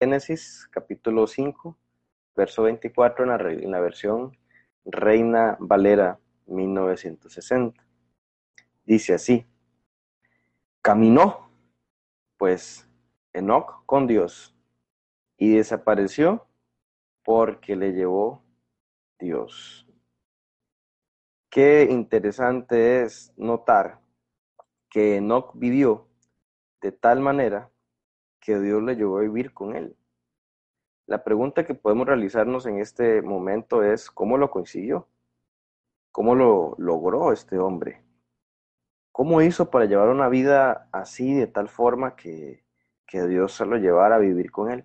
Génesis capítulo 5, verso 24 en la, versión Reina Valera 1960. Dice así, caminó pues Enoch con Dios y desapareció porque le llevó Dios. Qué interesante es notar que Enoch vivió de tal manera que Dios le llevó a vivir con él. La pregunta que podemos realizarnos en este momento es, ¿cómo lo consiguió? ¿Cómo lo logró este hombre? ¿Cómo hizo para llevar una vida así, de tal forma que, que Dios se lo llevara a vivir con él?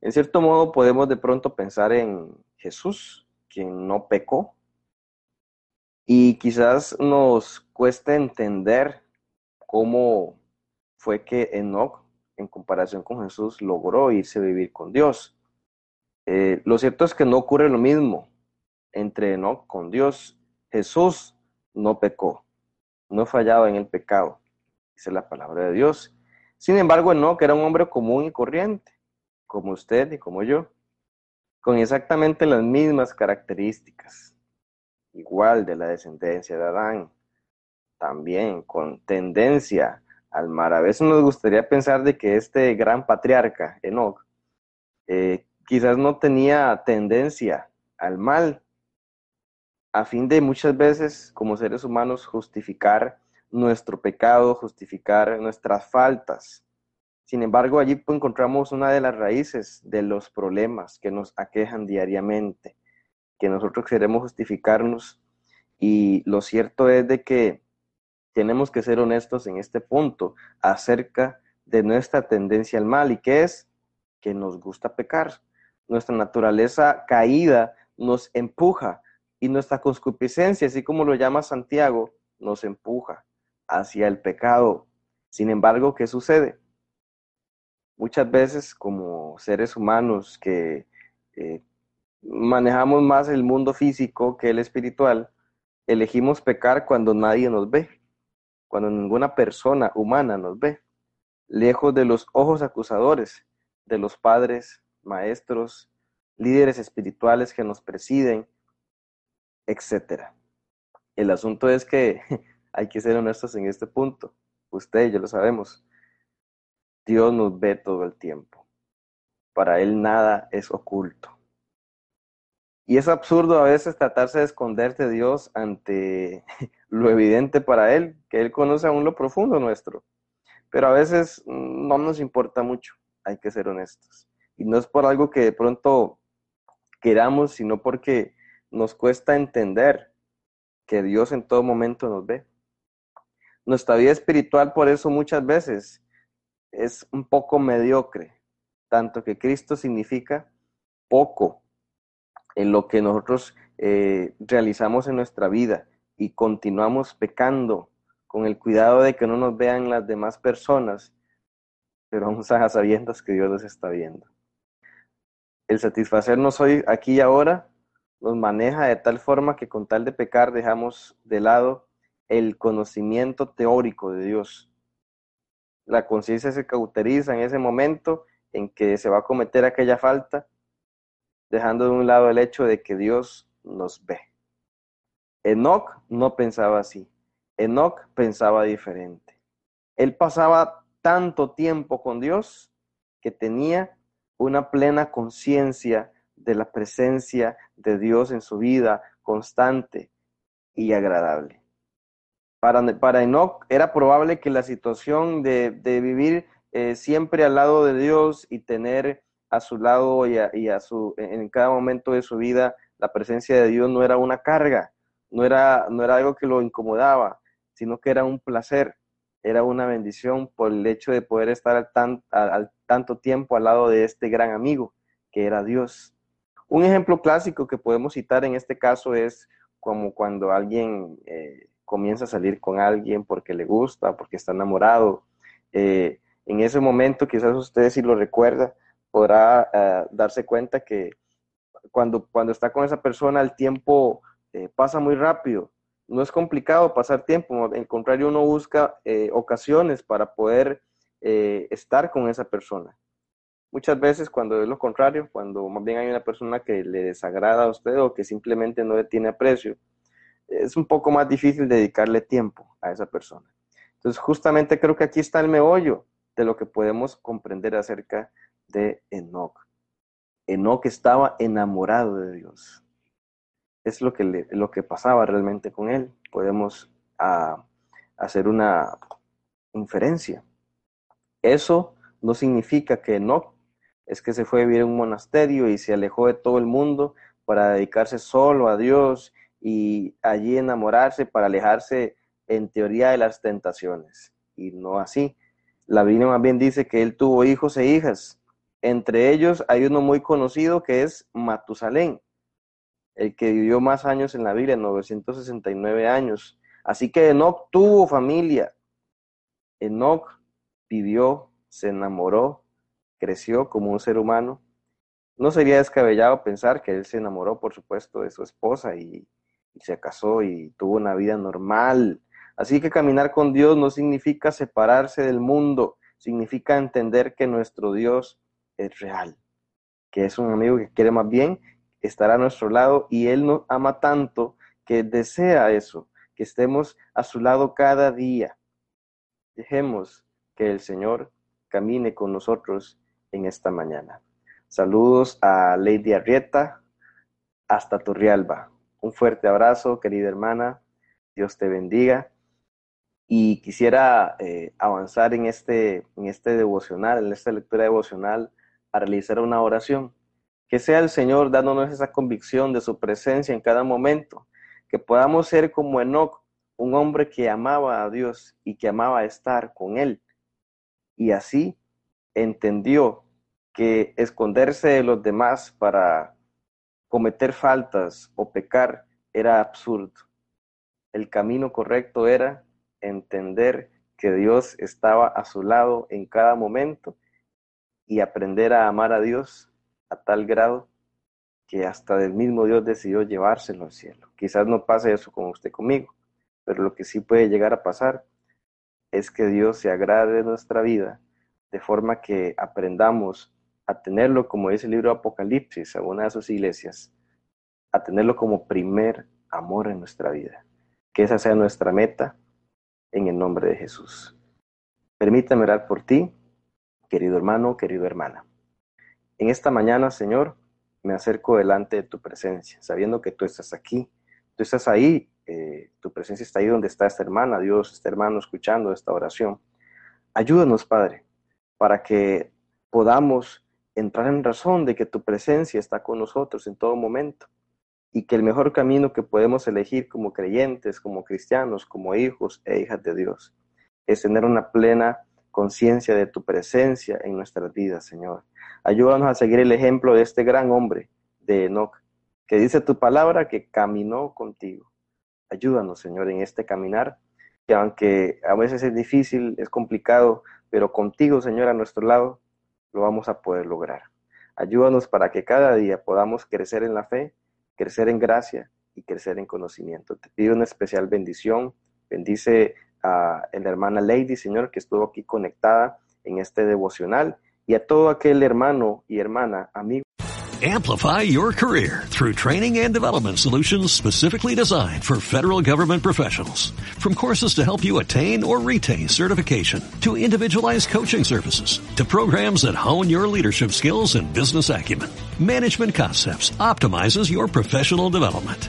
En cierto modo podemos de pronto pensar en Jesús, quien no pecó, y quizás nos cueste entender cómo fue que Enoch, en comparación con Jesús, logró irse a vivir con Dios. Eh, lo cierto es que no ocurre lo mismo entre Enoch con Dios. Jesús no pecó, no fallaba en el pecado, dice la palabra de Dios. Sin embargo, Enoch era un hombre común y corriente, como usted y como yo, con exactamente las mismas características, igual de la descendencia de Adán, también con tendencia al mar. A veces nos gustaría pensar de que este gran patriarca, Enoch, eh, quizás no tenía tendencia al mal, a fin de muchas veces como seres humanos justificar nuestro pecado, justificar nuestras faltas. Sin embargo, allí encontramos una de las raíces de los problemas que nos aquejan diariamente, que nosotros queremos justificarnos y lo cierto es de que tenemos que ser honestos en este punto acerca de nuestra tendencia al mal y que es que nos gusta pecar. Nuestra naturaleza caída nos empuja y nuestra concupiscencia, así como lo llama Santiago, nos empuja hacia el pecado. Sin embargo, ¿qué sucede? Muchas veces como seres humanos que eh, manejamos más el mundo físico que el espiritual, elegimos pecar cuando nadie nos ve cuando ninguna persona humana nos ve, lejos de los ojos acusadores de los padres, maestros, líderes espirituales que nos presiden, etc. El asunto es que hay que ser honestos en este punto. Usted y yo lo sabemos. Dios nos ve todo el tiempo. Para Él nada es oculto. Y es absurdo a veces tratarse de esconderte de Dios ante lo evidente para Él, que Él conoce aún lo profundo nuestro. Pero a veces no nos importa mucho, hay que ser honestos. Y no es por algo que de pronto queramos, sino porque nos cuesta entender que Dios en todo momento nos ve. Nuestra vida espiritual por eso muchas veces es un poco mediocre, tanto que Cristo significa poco en lo que nosotros eh, realizamos en nuestra vida y continuamos pecando con el cuidado de que no nos vean las demás personas, pero vamos a sabiendo que Dios nos está viendo. El satisfacernos hoy, aquí y ahora, nos maneja de tal forma que con tal de pecar dejamos de lado el conocimiento teórico de Dios. La conciencia se cauteriza en ese momento en que se va a cometer aquella falta dejando de un lado el hecho de que Dios nos ve. Enoch no pensaba así. Enoch pensaba diferente. Él pasaba tanto tiempo con Dios que tenía una plena conciencia de la presencia de Dios en su vida constante y agradable. Para, para Enoch era probable que la situación de, vivir eh, siempre al lado de Dios y tener a su lado y, a, su, en cada momento de su vida, la presencia de Dios no era una carga, no era, no era algo que lo incomodaba, sino que era un placer. era una bendición por el hecho de poder estar al, al tanto tiempo al lado de este gran amigo que era Dios. Un ejemplo clásico que podemos citar en este caso es como cuando alguien eh, comienza a salir con alguien porque le gusta, porque está enamorado. Eh, en ese momento, quizás usted si lo recuerda, podrá eh, darse cuenta que cuando, cuando está con esa persona el tiempo pasa muy rápido. No es complicado pasar tiempo, al contrario, uno busca ocasiones para poder estar con esa persona. Muchas veces cuando es lo contrario, cuando más bien hay una persona que le desagrada a usted o que simplemente no le tiene aprecio, es un poco más difícil dedicarle tiempo a esa persona. Entonces, justamente creo que aquí está el meollo de lo que podemos comprender acerca de Enoch. Enoch estaba enamorado de Dios. Es lo que, lo que pasaba realmente con él. Podemos ah, hacer una inferencia. Eso no significa que Enoch es que se fue a vivir en un monasterio y se alejó de todo el mundo para dedicarse solo a Dios y allí enamorarse para alejarse en teoría de las tentaciones. Y no así. La Biblia más bien dice que él tuvo hijos e hijas. Entre ellos hay uno muy conocido que es Matusalén, el que vivió más años en la Biblia, 969 años. Así que Enoch tuvo familia. Enoch vivió, se enamoró, creció como un ser humano. No sería descabellado pensar que él se enamoró, por supuesto, de su esposa y, se casó y tuvo una vida normal. Así que caminar con Dios no significa separarse del mundo, significa entender que nuestro Dios es real, que es un amigo que quiere más bien estar a nuestro lado y Él nos ama tanto que desea eso, que estemos a su lado cada día. Dejemos que el Señor camine con nosotros en esta mañana. Saludos a Lady Arrieta hasta Turrialba. Un fuerte abrazo, querida hermana. Dios te bendiga. Y quisiera eh, avanzar en este, en este devocional, en esta lectura devocional, a realizar una oración. Que sea el Señor dándonos esa convicción de su presencia en cada momento. Que podamos ser como Enoch, un hombre que amaba a Dios y que amaba estar con Él. Y así entendió que esconderse de los demás para cometer faltas o pecar era absurdo. El camino correcto era entender que Dios estaba a su lado en cada momento y aprender a amar a Dios a tal grado que hasta del mismo Dios decidió llevárselo al cielo. Quizás no pase eso con usted conmigo, pero lo que sí puede llegar a pasar es que Dios se agrade de nuestra vida de forma que aprendamos a tenerlo, como dice el libro Apocalipsis, a una de sus iglesias, a tenerlo como primer amor en nuestra vida. Que esa sea nuestra meta en el nombre de Jesús. Permítame orar por ti, querido hermano, querida hermana. En esta mañana, Señor, me acerco delante de tu presencia, sabiendo que tú estás aquí, tú estás ahí, eh, tu presencia está ahí donde está esta hermana, Dios, este hermano escuchando esta oración. Ayúdanos, Padre, para que podamos entrar en razón de que tu presencia está con nosotros en todo momento y que el mejor camino que podemos elegir como creyentes, como cristianos, como hijos e hijas de Dios, es tener una plena conciencia de tu presencia en nuestras vidas, Señor. Ayúdanos a seguir el ejemplo de este gran hombre, de Enoch, que dice tu palabra que caminó contigo. Ayúdanos, Señor, en este caminar, que aunque a veces es difícil, es complicado, pero contigo, Señor, a nuestro lado, lo vamos a poder lograr. Ayúdanos para que cada día podamos crecer en la fe, crecer en gracia y crecer en conocimiento. Te pido una especial bendición. Bendice a la hermana Lady, Señor, que estuvo aquí conectada en este devocional y a todo aquel hermano y hermana, amigo. Amplify your career through training and development solutions specifically designed for federal government professionals. From courses to help you attain or retain certification, to individualized coaching services, to programs that hone your leadership skills and business acumen, Management Concepts optimizes your professional development.